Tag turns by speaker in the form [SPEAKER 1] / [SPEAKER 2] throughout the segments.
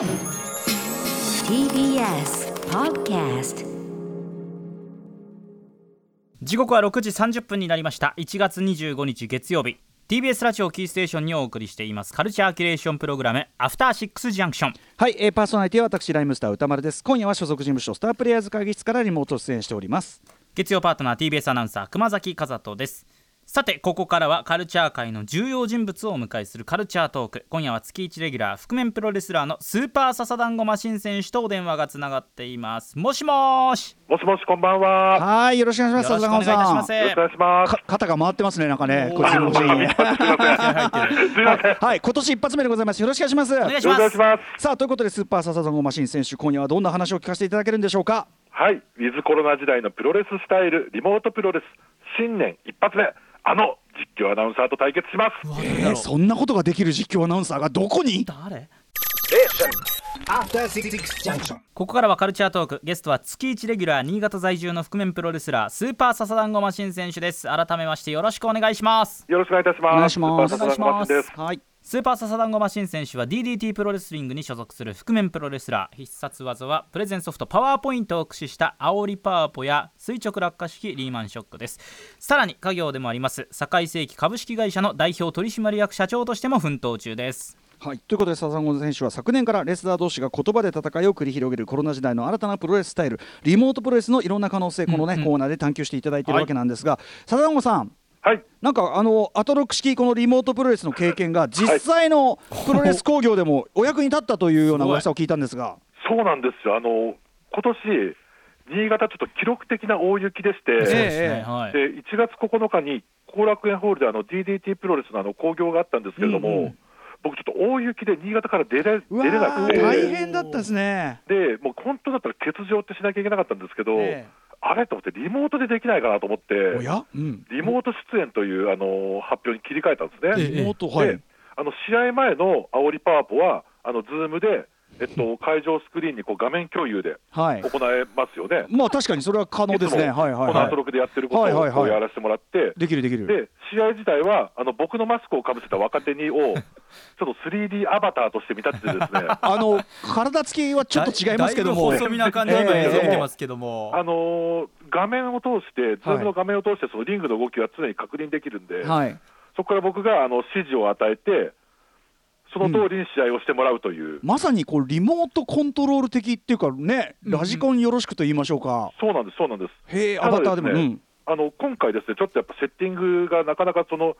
[SPEAKER 1] TBS Podcast
[SPEAKER 2] 時刻は6時30分になりました。1月25日月曜日。TBS ラジオキーステーションにお送りしています。カルチャーキュレーションプログラムアフターシックスジャンクション
[SPEAKER 3] はい、えー、パーソナリティは私ライムスター歌丸です。今夜は所属事務所スタープレイヤーズ会議室からリモート出演しております。
[SPEAKER 2] 月曜パートナー TBS アナウンサー熊崎和人ですさてここからはカルチャー界の重要人物をお迎えするカルチャートーク。今夜は月1レギュラー覆面プロレスラーのスーパーササダンゴマシン選手とお電話がつながっています。もしもーし。
[SPEAKER 4] もしもし、こんばんは。
[SPEAKER 3] はいよろしくお願いします。
[SPEAKER 2] よろしくお願いいたします。
[SPEAKER 4] よろしくお願いします。
[SPEAKER 3] か肩が回ってますねなんかねこっちのはい。今年一発目でございます。よろしくお願いします。
[SPEAKER 2] お願いし
[SPEAKER 4] ろしくお
[SPEAKER 2] ます
[SPEAKER 4] 願いします。
[SPEAKER 3] さあということでスーパーササダンゴマシン選手今夜はどんな話を聞かせていただけるんでしょうか？
[SPEAKER 4] はい、ウィズコロナ時代のプロレススタイル、リモートプロレス、新年一発目、あの実況アナウンサーと対決します。
[SPEAKER 3] えー、そんなことができる実況アナウンサーがどこに？
[SPEAKER 2] 誰？ここからはカルチャートークゲストは月1レギュラー新潟在住の覆面プロレスラースーパーササダンゴマシン選手です改めましてよろしくお願いします
[SPEAKER 4] よろしくお願いいたします。
[SPEAKER 3] お願いします
[SPEAKER 4] スーパーササダンゴマシンです。
[SPEAKER 3] はい
[SPEAKER 2] スーパーササダンゴマシン選手は DDT プロレスリングに所属する覆面プロレスラー。必殺技はプレゼンソフトパワーポイントを駆使した煽りパワポや垂直落下式リーマンショックです。さらに家業でもあります堺世紀株式会社の代表取締役社長としても奮闘中です。
[SPEAKER 3] はい、ということでサザンゴ選手は昨年からレスラー同士が言葉で戦いを繰り広げるコロナ時代の新たなプロレススタイルリモートプロレスのいろんな可能性このね、コーナーで探求していただいているわけなんですが、サザンゴさん
[SPEAKER 4] はい、
[SPEAKER 3] なんかあのアトロック式このリモートプロレスの経験が実際のプロレス工業でもお役に立ったというような噂を聞いたんですが、
[SPEAKER 4] そうなんですよ。あの今年新潟ちょっと記録的な大雪でして、
[SPEAKER 3] え
[SPEAKER 2] ですね。はい。
[SPEAKER 4] で1月9日に後楽園ホールであの DDT プロレスのあの興行があったんですけれども、
[SPEAKER 3] うんうん。
[SPEAKER 4] 僕ちょっと大雪で新潟から出れ出れなくて。
[SPEAKER 3] ー大変だったですね。
[SPEAKER 4] でもう本当だったら欠場ってしなきゃいけなかったんですけど、
[SPEAKER 3] え
[SPEAKER 4] あれと思って、リモートでできないかなと思って、
[SPEAKER 3] うん、
[SPEAKER 4] リモート出演というあの発表に切り替えたんですね。
[SPEAKER 2] ええ
[SPEAKER 3] リモートはい。
[SPEAKER 4] であの試合前の煽りパワポは、あの Zoom で、えっと、会場スクリーンにこう画面共有で
[SPEAKER 3] はい。
[SPEAKER 4] 行えますよね。
[SPEAKER 3] まあ確かにそれは可能ですね。はいはいは
[SPEAKER 4] このアトロクでやってること
[SPEAKER 3] はいはいはい
[SPEAKER 4] をやらせてもらって、
[SPEAKER 3] い。できるできる。
[SPEAKER 4] で試合自体はあの僕のマスクをかぶせた若手にを ちょっと 3D アバターとして見立ててですね
[SPEAKER 3] あの体つきはちょっと違いますけども。
[SPEAKER 2] だいぶ細身な感じの今映像見てますけども、
[SPEAKER 4] あのー画面を通して、 Zoom の画面を通して、そのリングの動きは常に確認できるんで、
[SPEAKER 3] はい。
[SPEAKER 4] そこから僕があの指示を与えて、その通りに試合をしてもらうという、
[SPEAKER 3] まさにこうリモートコントロール的っていうかね、
[SPEAKER 2] うん
[SPEAKER 3] ラジコンよろしくと言いましょうか。
[SPEAKER 4] そうなんです、そうなんです。
[SPEAKER 3] へえ、
[SPEAKER 4] ただ
[SPEAKER 3] アバターでも。うん。
[SPEAKER 4] あの今回、ですねちょっとやっぱセッティングがなかなかその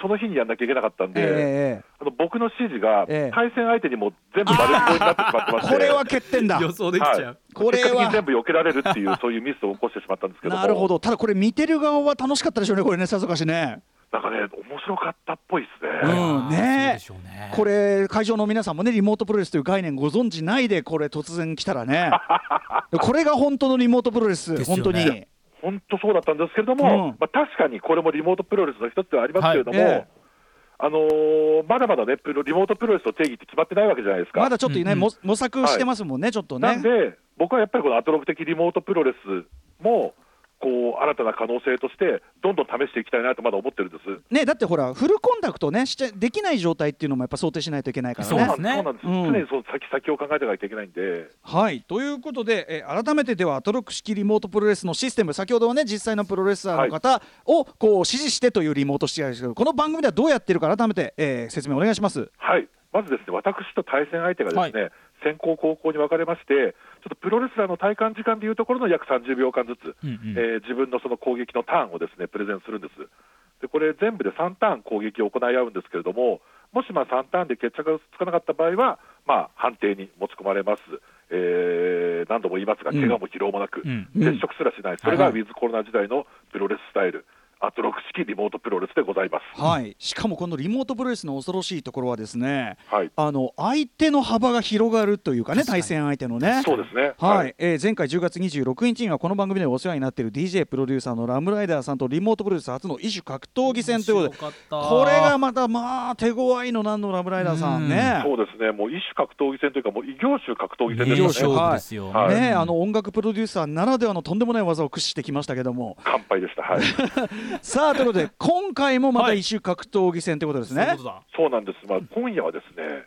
[SPEAKER 4] その日にやんなきゃいけなかったんで、
[SPEAKER 3] ええ
[SPEAKER 4] あの僕の指示が
[SPEAKER 3] ええ
[SPEAKER 4] 対戦相手にも全部丸聞こえになってしまってまして、
[SPEAKER 3] これは欠点だ。
[SPEAKER 2] 予想できちゃう、
[SPEAKER 4] はい
[SPEAKER 3] これは
[SPEAKER 4] 全部避けられるっていう、そういうミスを起こしてしまったんですけども、
[SPEAKER 3] なるほど。ただこれ見てる側は楽しかったでしょうね。これね、さぞかしね。
[SPEAKER 4] なんかね、面白かったっぽいですね。
[SPEAKER 3] うんね。
[SPEAKER 2] ね。
[SPEAKER 3] これ会場の皆さんもねリモートプロレスという概念ご存知ないでこれ突然来たらね。これが本当のリモートプロレス、
[SPEAKER 2] ですよね。
[SPEAKER 3] 本当に。
[SPEAKER 4] 本当そうだったんですけれども、
[SPEAKER 3] うん。
[SPEAKER 4] まあ、確かにこれもリモートプロレスの一つではありますけれども、
[SPEAKER 3] はい。ええ
[SPEAKER 4] あのーまだまだね、プロリモートプロレスの定義って決まってないわけじゃないですか。
[SPEAKER 3] まだちょっとね、
[SPEAKER 2] うんうん。
[SPEAKER 3] も模索してますもんね、ちょっとね。
[SPEAKER 4] なんで、僕はやっぱりこのアトロク的リモートプロレスも、こう新たな可能性として、どんどん試していきたいなとまだ思ってるんです。
[SPEAKER 3] ねだってほらフルコンタクトねしちゃできない状態っていうのもやっぱ想定しないといけないからね。
[SPEAKER 2] そうですね。
[SPEAKER 4] そうなんです、
[SPEAKER 3] うん。
[SPEAKER 4] 常にその先先を考えていかなきゃいけないんで、
[SPEAKER 3] はい。ということで、えー改めてではアトロック式リモートプロレスのシステム先ほどはね実際のプロレスラーの方をこう指示してというリモート試合ですけどこの番組ではどうやってるか改めて、えー説明お願いします。
[SPEAKER 4] はい、まずですね、私と対戦相手がですね、先行後攻に分かれまして、ちょっとプロレスラーの体感時間でいうところの約30秒間ずつ、
[SPEAKER 2] うんうん。
[SPEAKER 4] えー自分のその攻撃のターンをですねプレゼンするんです。でこれ、全部で3ターン攻撃を行い合うんですけれども、もしまあ3ターンで決着がつかなかった場合は、まあ、判定に持ち込まれます、えー何度も言いますが、
[SPEAKER 3] うん。
[SPEAKER 4] 怪我も疲労もなく、
[SPEAKER 2] うん。
[SPEAKER 4] 接触すらしない、それが
[SPEAKER 3] はい
[SPEAKER 4] ウィズコロナ時代のプロレススタイル、アトロック式リモートプロレスでございます。
[SPEAKER 3] はい。しかもこのリモートプロレスの恐ろしいところはですね
[SPEAKER 4] はい。
[SPEAKER 3] あの相手の幅が広がるというかね対戦相手のね。
[SPEAKER 4] そうですね、
[SPEAKER 3] はい、えー前回10月26日にはこの番組でお世話になっている DJ プロデューサーのラムライダーさんとリモートプロレス初の異種格闘技戦ということでこれがまたまあ手強いのなんのラムライダーさんね。
[SPEAKER 4] そうですね、もう一種格闘技戦というか、もう異業種格闘技戦ですよね。
[SPEAKER 2] 勝負ですよ、
[SPEAKER 4] はい。
[SPEAKER 3] ねあの音楽プロデューサーならではのとんでもない技を駆使してきましたけども。
[SPEAKER 4] 乾杯でした、はい、
[SPEAKER 3] さあということで今回もまた
[SPEAKER 2] はい。
[SPEAKER 3] 異種格闘技戦ということですね。
[SPEAKER 2] そういうことだ。
[SPEAKER 4] そうなんです、まあ、今夜はですね、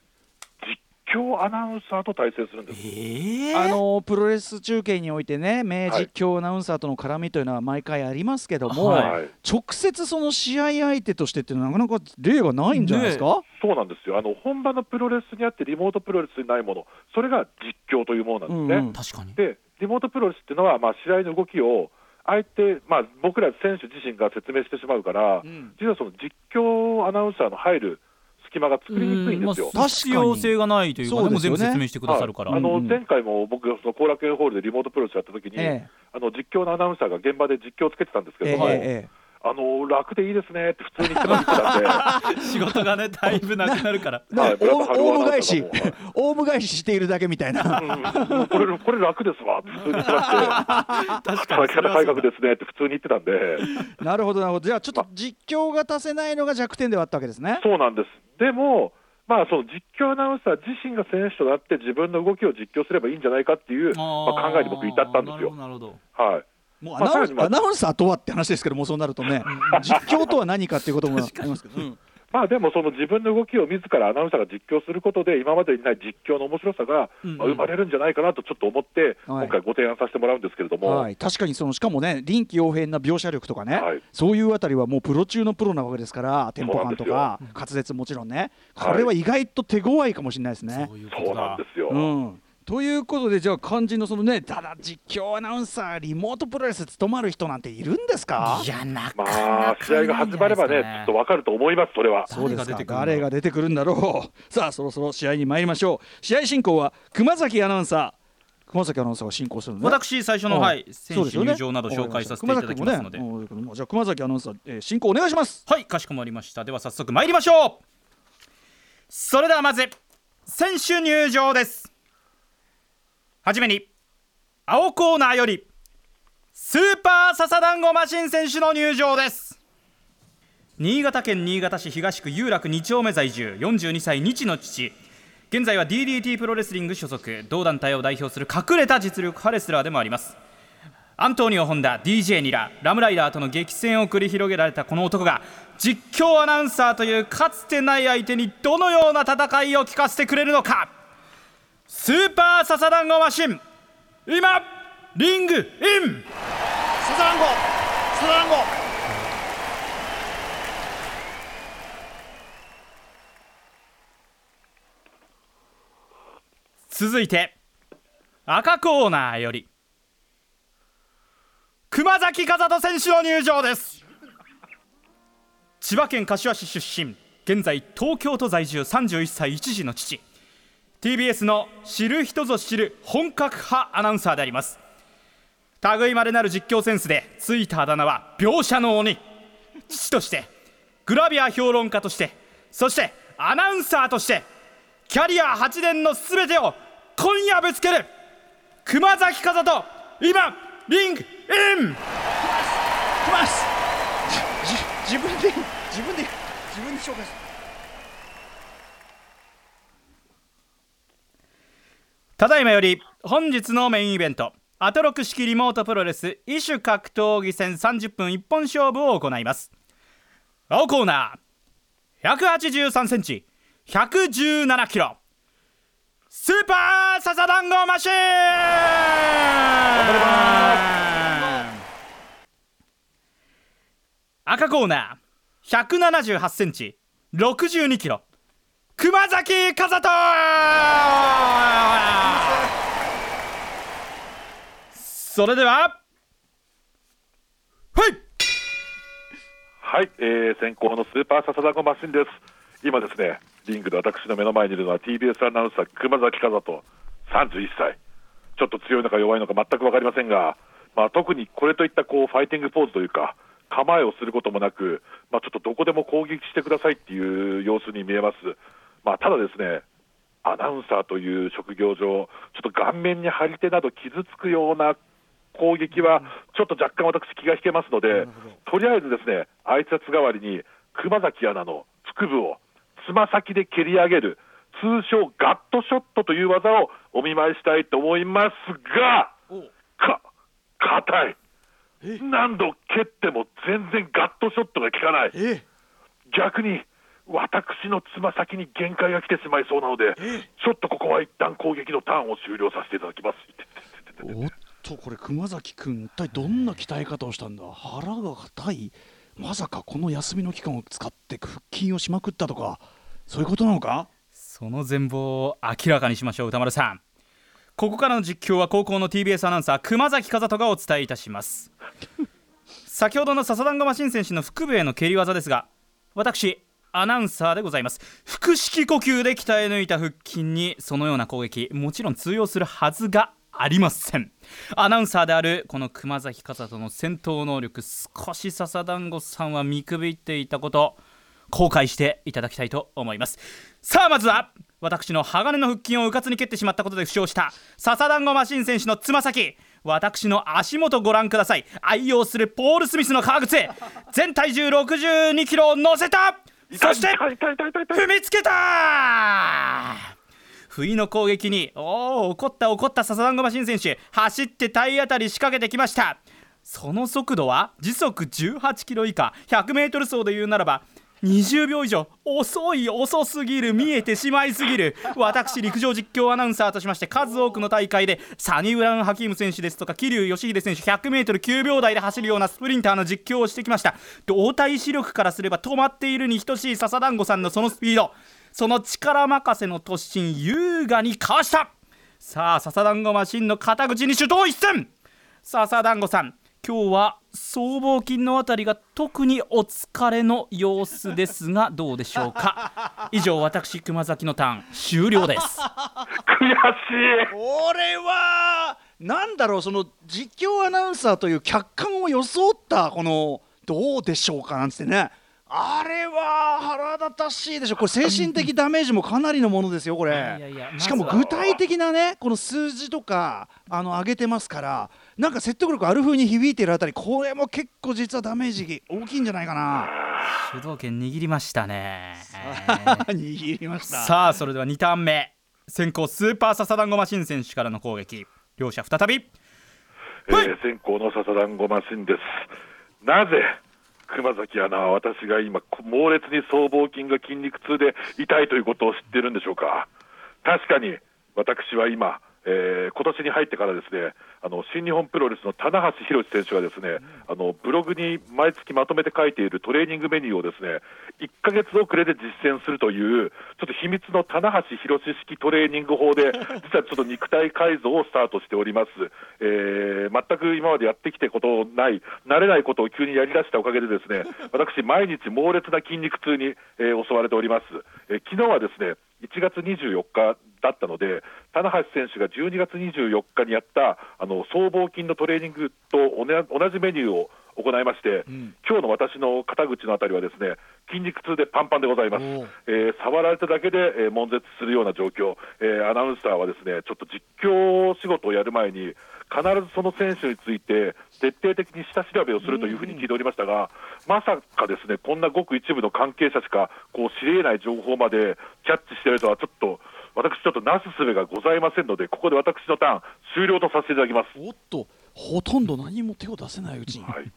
[SPEAKER 4] 実況アナウンサーと対戦するんです。
[SPEAKER 2] え
[SPEAKER 3] あのプロレス中継においてね名実況アナウンサーとの絡みというのは毎回ありますけども、
[SPEAKER 2] はい。
[SPEAKER 4] はい、
[SPEAKER 3] 直接その試合相手としてっていうのはなかなか例がないんじゃないですか、
[SPEAKER 4] そうなんですよ。あの本場のプロレスにあってリモートプロレスにないものそれが実況というものなんですね。
[SPEAKER 3] うんうん。
[SPEAKER 2] 確かに。
[SPEAKER 4] でリモートプロレスっていうのは、まあ、試合の動きを相手、まあ、僕ら選手自身が説明してしまうから、
[SPEAKER 3] ん。
[SPEAKER 4] 実はその実況アナウンサーの入る隙間が作りにくいんですよ。
[SPEAKER 2] まあ必要性がないというかね
[SPEAKER 3] そうですよね。
[SPEAKER 2] もう全部説明してくださるから、
[SPEAKER 4] はいあの前回も僕、その後楽園ホールでリモートプロレスやった時に、
[SPEAKER 3] ええ。
[SPEAKER 4] あの実況のアナウンサーが現場で実況をつけてたんですけども、
[SPEAKER 3] ええ
[SPEAKER 4] あの楽でいいですねって普通に言ってましたんで、
[SPEAKER 2] 仕事がねだいぶなくなるから
[SPEAKER 3] ね
[SPEAKER 4] はい
[SPEAKER 3] オウムオウム返しオウム返ししているだけみたいな
[SPEAKER 4] うんこれこれ楽ですわって普通に言ってまして、
[SPEAKER 2] 確か
[SPEAKER 4] 働き方改革ですねって普通に言ってたんで、
[SPEAKER 3] なるほどなるほどじゃあちょっと実況が足せないのが弱点ではあったわけですね
[SPEAKER 4] そうなんです。でもまあ、その実況アナウンサー自身が選手となって自分の動きを実況すればいいんじゃないかっていう、まあ、考えに僕至ったんですよ。
[SPEAKER 2] なるほどなる
[SPEAKER 4] はい
[SPEAKER 3] もうアナウン,、
[SPEAKER 4] まあ
[SPEAKER 3] アナウンサーとはって話ですけどもそうなるとね実況とは何かっていうこともあります。けど、うん。
[SPEAKER 4] まあでもその自分の動きを自らアナウンサーが実況することで今までにない実況の面白さが生まれるんじゃないかなとちょっと思って
[SPEAKER 3] はい。
[SPEAKER 4] 今回ご提案させてもらうんですけれども、
[SPEAKER 3] はい、確かにそのしかもね臨機応変な描写力とかね、
[SPEAKER 4] はい。
[SPEAKER 3] そういうあたりはもうプロ中のプロなわけですからテンポ感とか滑舌もちろんね。これは意外と手強いかもしれないですね。
[SPEAKER 2] そういうこ
[SPEAKER 4] そうなんですよ。
[SPEAKER 3] うんということでじゃあ肝心のそのねただ実況アナウンサーリモートプロレス務まる人なんているんですか？
[SPEAKER 2] いやなか
[SPEAKER 4] ま
[SPEAKER 2] なか
[SPEAKER 4] あ試合が始まればね、ちょっとわかると思います、それは。
[SPEAKER 3] そうですか
[SPEAKER 2] 誰が出てくるんだろう。
[SPEAKER 3] 誰が出てくるんだろうさあそろそろ試合に参りましょう。試合進行は熊崎アナウンサー。熊崎アナウンサーが進行するのね。
[SPEAKER 2] 私最初の、はい、
[SPEAKER 3] そ
[SPEAKER 2] 選手
[SPEAKER 3] うですよね。
[SPEAKER 2] 入場など紹介させていただきますので、
[SPEAKER 3] ねうんじゃあ熊崎アナウンサー、えー進行お願いします。
[SPEAKER 2] はいかしこまりました。では早速参りましょう。それではまず選手入場ですはじめに青コーナーよりスーパー笹団子マシン選手の入場です。新潟県新潟市東区有楽2丁目在住42歳日の父。現在は DDT プロレスリング所属。同団体を代表する隠れた実力派レスラーでもあります。アントニオ・ホンダ DJ ニララムライダーとの激戦を繰り広げられたこの男が実況アナウンサーというかつてない相手にどのような戦いを聞かせてくれるのか。スーパーササダンゴマシン。今リングイン。
[SPEAKER 3] サザランゴ。サザランゴ。
[SPEAKER 2] 続いて赤コーナーより熊崎和人選手の入場です。千葉県柏市出身現在東京都在住31歳一児の父 TBS の知る人ぞ知る本格派アナウンサーであります。類まれなる実況センスでついたあだ名は描写の鬼。父としてグラビア評論家としてそしてアナウンサーとしてキャリア8年のすべてを今夜ぶつける熊崎風人今リングイン。
[SPEAKER 3] 来ます自分で自分で自分で紹介する。
[SPEAKER 2] ただいまより本日のメインイベントアトロク式リモートプロレス異種格闘技戦30分一本勝負を行います。青コーナー183センチ117キロ。スーパーササダンゴマシーン。赤コーナー178センチ62キロ熊崎和人それでははい
[SPEAKER 4] はい、えー、先行のスーパーササダゴマシンです。今ですね、リングで私の目の前にいるのは TBS アナウンサー熊崎和人、31歳。ちょっと強いのか弱いのか全く分かりませんが、まあ、特にこれといったこうファイティングポーズというか、構えをすることもなく、まあ、ちょっとどこでも攻撃してくださいっていう様子に見えます。まあ、ただですね、アナウンサーという職業上、ちょっと顔面に張り手など傷つくような攻撃は、ちょっと若干私、気が引けますので、とりあえずですね、挨拶代わりに、熊崎アナの腹部をつま先で蹴り上げる、通称ガットショットという技をお見舞いしたいと思いますが、か、硬い。何度蹴っても全然ガットショットが効かない。
[SPEAKER 3] え。
[SPEAKER 4] 逆に私のつま先に限界が来てしまいそうなので、ちょっとここは一旦攻撃のターンを終了させていただきます。
[SPEAKER 3] おっとこれ熊崎君一体どんな鍛え方をしたんだ？腹が硬い。まさかこの休みの期間を使って腹筋をしまくったとかそういうことなのか？
[SPEAKER 2] その全貌を明らかにしましょう歌丸さん。ここからの実況は高校の TBS アナウンサー熊崎和人がお伝えいたします。先ほどの笹団子マシン選手の腹部への蹴り技ですが私アナウンサーでございます。腹式呼吸で鍛え抜いた腹筋にそのような攻撃もちろん通用するはずがありません。アナウンサーであるこの熊崎和人の戦闘能力少し笹団子さんは見くびっていたこと後悔していただきたいと思います。さあまずは私の鋼の腹筋をうかつに蹴ってしまったことで負傷した笹団子マシン選手のつま先。私の足元ご覧ください。愛用するポール・スミスの革靴。全体重6 2キロを乗せたそして踏みつけた不意の攻撃におお怒った怒った笹団子マシン選手走って体当たり仕掛けてきました。その速度は時速18キロ以下。100m 走で言うならば20秒以上。遅い遅すぎる。見えてしまいすぎる。私陸上実況アナウンサーとしまして数多くの大会でサニブラウン・ハキーム選手ですとか桐生祥秀選手 100m9 秒台で走るようなスプリンターの実況をしてきました。動体視力からすれば止まっているに等しい笹団子さんのそのスピード。その力任せの突進優雅にかわした。さあ笹団子マシンの肩口に手刀一戦笹団子さん今日は僧帽筋のあたりが特にお疲れの様子ですがどうでしょうか？以上私熊崎のターン終了です。
[SPEAKER 4] 悔しい。
[SPEAKER 3] これはなんだろうその実況アナウンサーという客観を装ったこのどうでしょうかなんつってね。あれは腹立たしいでしょ。これ精神的ダメージもかなりのものですよこれ。
[SPEAKER 2] いやいや
[SPEAKER 3] しかも具体的なねこの数字とかあの上げてますからなんか説得力ある風に響いているあたりこれも結構実はダメージ大きいんじゃないかな。
[SPEAKER 2] 主導権握りましたね。
[SPEAKER 3] 握りました。
[SPEAKER 2] さあそれでは2ターン目。先行スーパーササダンゴマシン選手からの攻撃。両者再び。
[SPEAKER 4] えー先行の笹団子マシンです。なぜ熊崎アナは私が今、猛烈に僧帽筋が筋肉痛で痛いということを知っているんでしょうか。確かに私は今、えー今年に入ってからですねあの新日本プロレスの棚橋宏選手がですね、あのブログに毎月まとめて書いているトレーニングメニューをですね1ヶ月遅れで実践するというちょっと秘密の棚橋宏式トレーニング法で 実はちょっと肉体改造をスタートしております、えー全く今までやってきたことない慣れないことを急にやりだしたおかげでですね 私毎日猛烈な筋肉痛に、えー襲われております、えー昨日はですね1月24日だったので、棚橋選手が12月24日にやったあの僧帽筋のトレーニングと同じメニューを行いまして、今日の私の肩口のあたりはですね筋肉痛でパンパンでございます、えー触られただけで、えー悶絶するような状況、えーアナウンサーはですねちょっと実況仕事をやる前に、必ずその選手について徹底的に下調べをするというふうに聞いておりましたが、まさかですねこんなごく一部の関係者しかこう知り得ない情報までキャッチしているとは、ちょっと私、ちょっとなすすべがございませんので、ここで私のターン、終了とさせていただきます。
[SPEAKER 3] おっとほとんど何も手を出せないうちに、
[SPEAKER 4] はい。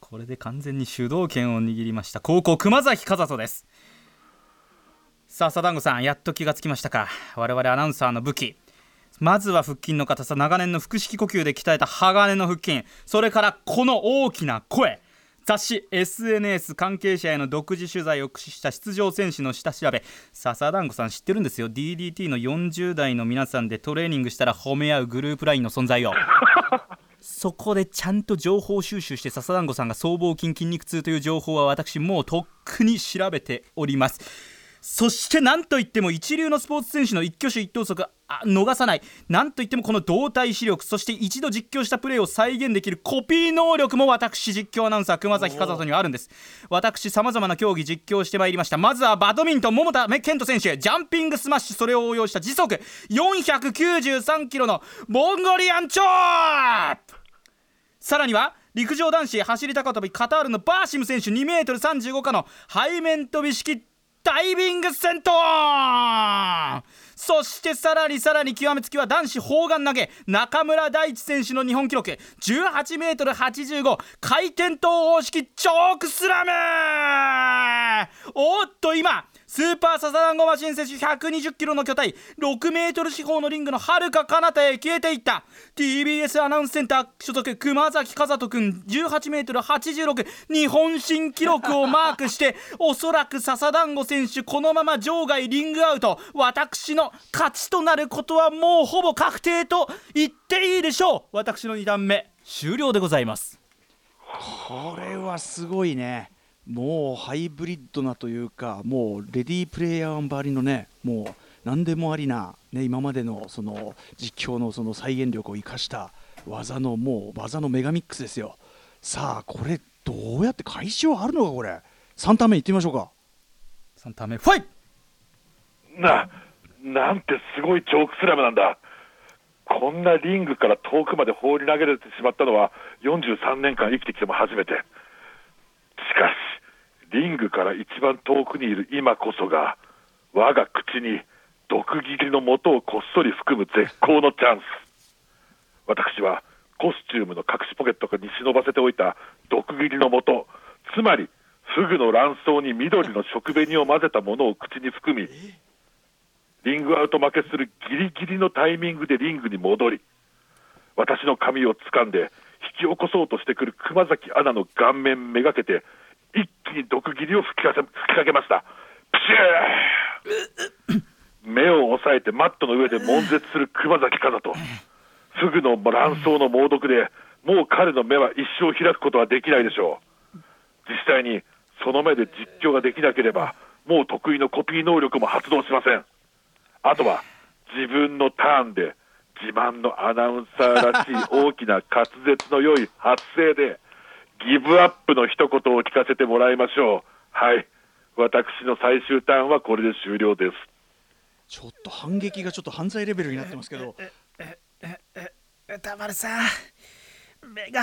[SPEAKER 2] これで完全に主導権を握りました。高校熊崎和人です。さあサダンゴさんやっと気がつきましたか。我々アナウンサーの武器。まずは腹筋の硬さ。長年の腹式呼吸で鍛えた鋼の腹筋。それからこの大きな声。雑誌 SNS 関係者への独自取材を駆使した出場選手の下調べ。笹団子さん知ってるんですよ。DDT の40代の皆さんでトレーニングしたら褒め合うグループラインの存在をそこでちゃんと情報収集して笹団子さんが僧帽筋筋肉痛という情報は私もうとっくに調べております。そして何といっても一流のスポーツ選手の一挙手一投足逃さない。なんといってもこの動体視力そして一度実況したプレーを再現できるコピー能力も私実況アナウンサー熊崎和人にはあるんです。私さまざまな競技実況してまいりました。まずはバドミントン桃田健人選手ジャンピングスマッシュそれを応用した時速493キロのモンゴリアンチョープ。さらには陸上男子走り高跳びカタールのバーシム選手 2m35 下の背面飛び式ダイビング戦闘そしてさらにさらに極めつきは男子砲丸投げ。中村大地選手の日本記録。18m85 回転投方式チョークスラムおっと今スーパーサザダンゴマシン選手120キロの巨体6メートル四方のリングのはるか彼方へ消えていった。TBS アナウンスセンター所属熊崎和人君18メートル86日本新記録をマークしておそらく笹団子選手このまま場外リングアウト。私の勝ちとなることはもうほぼ確定と言っていいでしょう。私の2段目終了でございます。
[SPEAKER 3] これはすごいね。もうハイブリッドなというかもうレディープレイヤー1ばりのねもう何でもありな、ね、今までのその実況のその再現力を生かした技のもう技のメガミックスですよさあこれどうやって開始はあるのかこれ3ターン目いってみましょうか
[SPEAKER 2] 3ターン目ファイ
[SPEAKER 4] な、なんてすごいチョークスラムなんだ。こんなリングから遠くまで放り投げられてしまったのは43年間生きてきても初めて。しかし、リングから一番遠くにいる今こそが、我が口に毒斬りの元をこっそり含む絶好のチャンス。私はコスチュームの隠しポケットに忍ばせておいた毒斬りの元、つまりフグの卵巣に緑の食紅を混ぜたものを口に含み、リングアウト負けするギリギリのタイミングでリングに戻り、私の髪を掴んで引き起こそうとしてくる熊崎アナの顔面めがけて、一気に毒斬りを吹きかせ吹きかけました。プシュー目を押さえてマットの上で悶絶する熊崎和人。フグの卵巣の猛毒で、もう彼の目は一生開くことはできないでしょう。実際にその目で実況ができなければ、もう得意のコピー能力も発動しません。あとは自分のターンで自慢のアナウンサーらしい大きな滑舌の良い発声でギブアップの一言を聞かせてもらいましょう。はい。私の最終ターンはこれで終了です。
[SPEAKER 3] ちょっと反撃がちょっと犯罪レベルになってますけど
[SPEAKER 2] 歌丸さん目が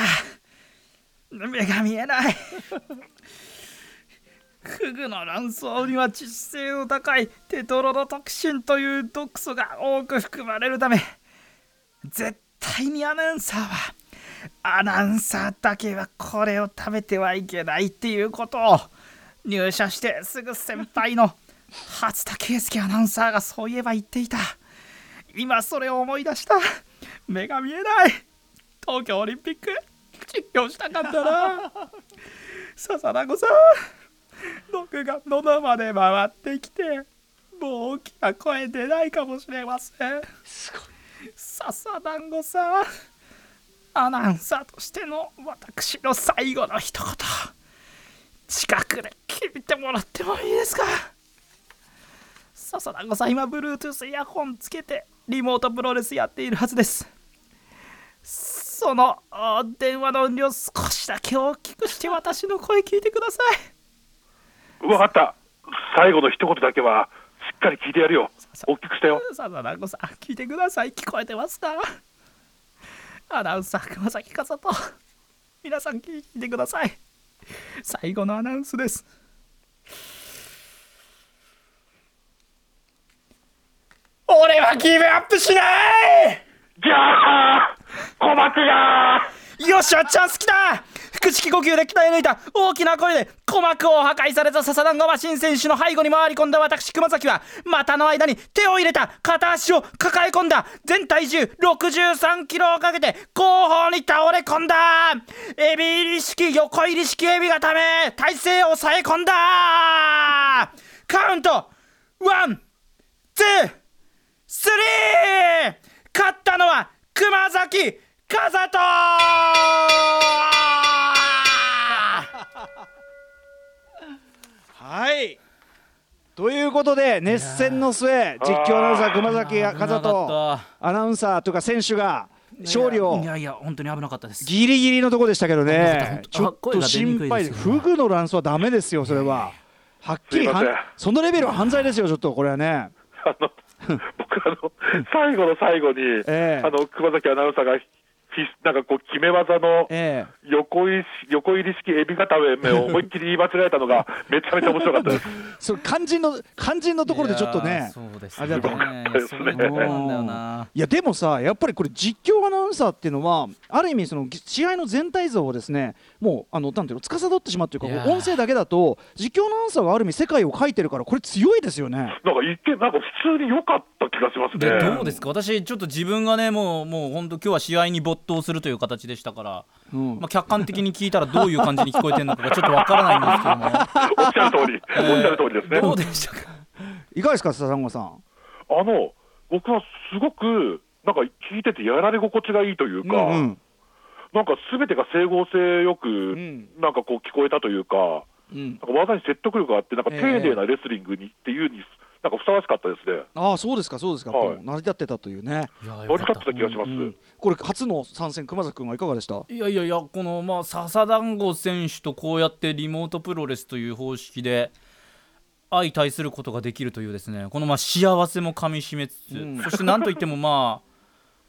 [SPEAKER 2] 目が見えないフグの卵巣には致死性の高いテトロドトクシンという毒素が多く含まれるため絶対にアナウンサーはアナウンサーだけはこれを食べてはいけないっていうことを入社してすぐ先輩の初田圭介アナウンサーがそういえば言っていた。今それを思い出した。目が見えない。東京オリンピック実況したかったな。笹田子さん。毒が喉まで回ってきてもう大きな声出ないかもしれません。
[SPEAKER 3] すごい。
[SPEAKER 2] 笹団子さんアナウンサーとしての私の最後の一言近くで聞いてもらってもいいですか？笹団子さん今 Bluetooth イヤホンつけてリモートプロレスやっているはずですそのあ電話の音量少しだけ大きくして私の声聞いてください
[SPEAKER 4] わかった。最後の一言だけはしっかり聞いてやるよ。大きくしたよ。
[SPEAKER 2] さだなこさん聞いてください聞こえてますかアナウンサー熊崎和人。皆さん聞いてください。最後のアナウンスです。俺はギブアップしない。
[SPEAKER 4] ギャー鼓膜が。
[SPEAKER 2] よっしゃチャンス来た腹式呼吸で鍛え抜いた大きな声で鼓膜を破壊された笹団子マシン選手の背後に回り込んだ私熊崎は股の間に手を入れた片足を抱え込んだ。全体重63キロをかけて後方に倒れ込んだ。エビ入り式横入り式エビがため体勢を抑え込んだ。カウントワンツースリー。勝ったのは熊崎和人。
[SPEAKER 3] はい。ということで熱戦の末実況アナウンサー熊崎和
[SPEAKER 2] 危なか
[SPEAKER 3] 人
[SPEAKER 2] った。
[SPEAKER 3] アナウンサーというか選手が勝利を
[SPEAKER 2] いやいや本当に危なかったです。
[SPEAKER 3] ギリギリのとこでしたけどね。ちょっと心配
[SPEAKER 2] で
[SPEAKER 3] フグの卵巣はダメですよそれは。はっきりそのレベルは犯罪ですよちょっとこれはね。
[SPEAKER 4] あの僕あの最後の最後に、
[SPEAKER 3] ええ。
[SPEAKER 4] あの熊崎アナウンサーがひなんかこう決め技の
[SPEAKER 3] え
[SPEAKER 4] 横入り横入り式エビ固めを思いっきり言い間違えたのが めちゃめちゃ面白かったです。
[SPEAKER 3] え それ肝心の肝心のところでちょっとね。
[SPEAKER 2] そうです
[SPEAKER 3] ありがとう
[SPEAKER 2] ね
[SPEAKER 4] ですね。
[SPEAKER 2] い
[SPEAKER 3] やでもさやっぱりこれ実況アナウンサーっていうのはある意味その試合の全体像をですねもうあのなんていうの司ってしまうというか
[SPEAKER 2] いやー。
[SPEAKER 3] 音声だけだと実況アナウンサーがある意味世界を書いてるからこれ強いですよね。
[SPEAKER 4] なんか一見なんか普通に良かった気がします
[SPEAKER 2] で
[SPEAKER 4] ね。
[SPEAKER 2] どうですか？私ちょっと自分がねもうもう本当今日は試合に没頭するという形でしたから、
[SPEAKER 3] うん。
[SPEAKER 2] まあ、客観的に聞いたらどういう感じに聞こえてるのかがちょっとわからないんですけども。
[SPEAKER 4] おっしゃる通り、おっしゃる通りですね。
[SPEAKER 2] どうでしたか？
[SPEAKER 3] いかがですか笹山さん。
[SPEAKER 4] あの僕はすごくなんか聞いててやられ心地がいいというか、
[SPEAKER 3] うんうん。
[SPEAKER 4] なんかすべてが整合性よく、
[SPEAKER 3] ん。
[SPEAKER 4] なんかこう聞こえたというか、
[SPEAKER 3] うん。
[SPEAKER 4] なんか技に説得力があって、なんか
[SPEAKER 3] ええ
[SPEAKER 4] 丁寧なレスリングにっていうに、なんかふさわしかったですね。
[SPEAKER 3] ああそうですかそうですか、
[SPEAKER 4] はい
[SPEAKER 3] 成り立ってたというね。
[SPEAKER 2] いや
[SPEAKER 4] 悪かった気がします。
[SPEAKER 3] うんこれ初の参戦熊崎君はいかがでした？
[SPEAKER 2] いやいやいやこのまあ笹団子選手とこうやってリモートプロレスという方式で相対することができるというですねこのまあ幸せもかみしめつつ、
[SPEAKER 3] うん
[SPEAKER 2] そしてなんといってもまあ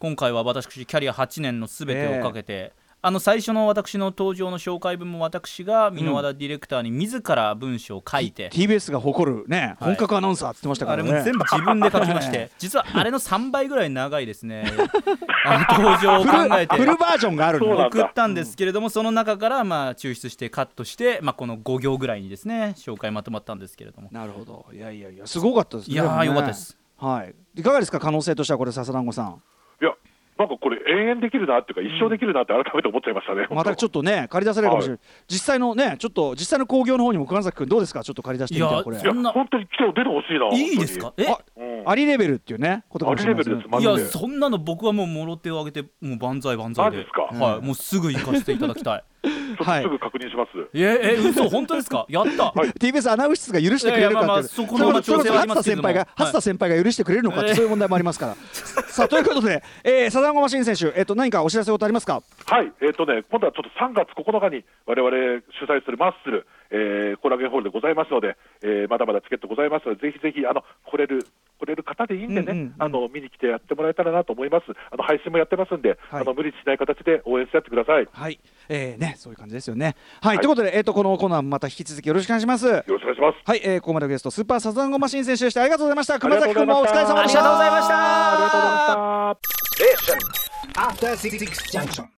[SPEAKER 2] 今回は私キャリア8年のすべてをかけて、あの最初の私の登場の紹介文も私が箕輪田ディレクターに自ら文章を書いて、
[SPEAKER 3] TBS が誇るね、
[SPEAKER 2] はい。
[SPEAKER 3] 本格アナウンサーって言ってましたか
[SPEAKER 2] あ
[SPEAKER 3] らね。
[SPEAKER 2] れも全部自分で書きまして実はあれの3倍ぐらい長いですね。あの登場を考えて。
[SPEAKER 3] フルバージョンがある
[SPEAKER 2] 送ったんですけれども、その中からまあ抽出してカットして、まあ、この5行ぐらいにですね紹介まとまったんですけれども。
[SPEAKER 3] なるほど。いやいやいやすごかったですね。
[SPEAKER 2] いやよかったです。
[SPEAKER 3] はい。いかがですか可能性としてはこれ笹団子さん。
[SPEAKER 4] いや、なんかこれ、永遠できるなっていうか、一生できるなって改めて思っちゃいましたね。
[SPEAKER 3] またちょっとね借り出されるかもしれない、実際のねちょっと実際の興行の方にも熊崎君どうですか？ちょっと借り出してみて
[SPEAKER 2] いや
[SPEAKER 3] これ。
[SPEAKER 4] いや、
[SPEAKER 2] そんな
[SPEAKER 4] 本当に今日出てほしいな。
[SPEAKER 2] いいですか？え？
[SPEAKER 3] あ
[SPEAKER 4] うん
[SPEAKER 3] ありレベルっていうねことか
[SPEAKER 4] あ
[SPEAKER 3] もしれない
[SPEAKER 4] りレベルです、マ
[SPEAKER 2] い
[SPEAKER 4] ジで。
[SPEAKER 2] やそんなの僕はもうもろ手を挙げてもう万歳万歳で
[SPEAKER 4] ですか？
[SPEAKER 2] はい、もうすぐ行かせていただきたい。
[SPEAKER 3] はい。
[SPEAKER 4] すぐ確認します。
[SPEAKER 2] ええ嘘？本当ですか？やった、
[SPEAKER 3] TBS アナウンス室が許してくれるかって
[SPEAKER 2] まそこのまあ調整はありますけども。
[SPEAKER 3] 初田先輩が
[SPEAKER 2] はい。
[SPEAKER 3] 初田先輩が許してくれるのかって、
[SPEAKER 2] ええ
[SPEAKER 3] そういう問題もありますから。さあということで、えー、サザンゴマシン選手、えっと何かお知らせことありますか？
[SPEAKER 4] はい、えっ、とね、今度はちょっと3月9日に我々主催するマッスル、えー、コラーゲンホールでございますので、えー、まだまだチケットございますので、ぜひぜひ、あの、来れる、来れる方でいいんでね、
[SPEAKER 3] うんうんうん。
[SPEAKER 4] あの、見に来てやってもらえたらなと思います。あの、配信もやってますんで、
[SPEAKER 3] はい。
[SPEAKER 4] あの、無理しない形で応援してやってください。よ
[SPEAKER 3] はい、えー、ねそういう感じですよね。はい、
[SPEAKER 4] はい。
[SPEAKER 3] ということで、えっとこのコーナーまた引き続きよろしくお願いします。
[SPEAKER 4] ろしくお願いします。
[SPEAKER 3] はい、えー、ここまでのゲストスーパーサザンゴマシン選手でした。ありがとうございました。熊崎君もお疲れ様でした。
[SPEAKER 2] ありがとうございました。
[SPEAKER 4] ありがとうございました。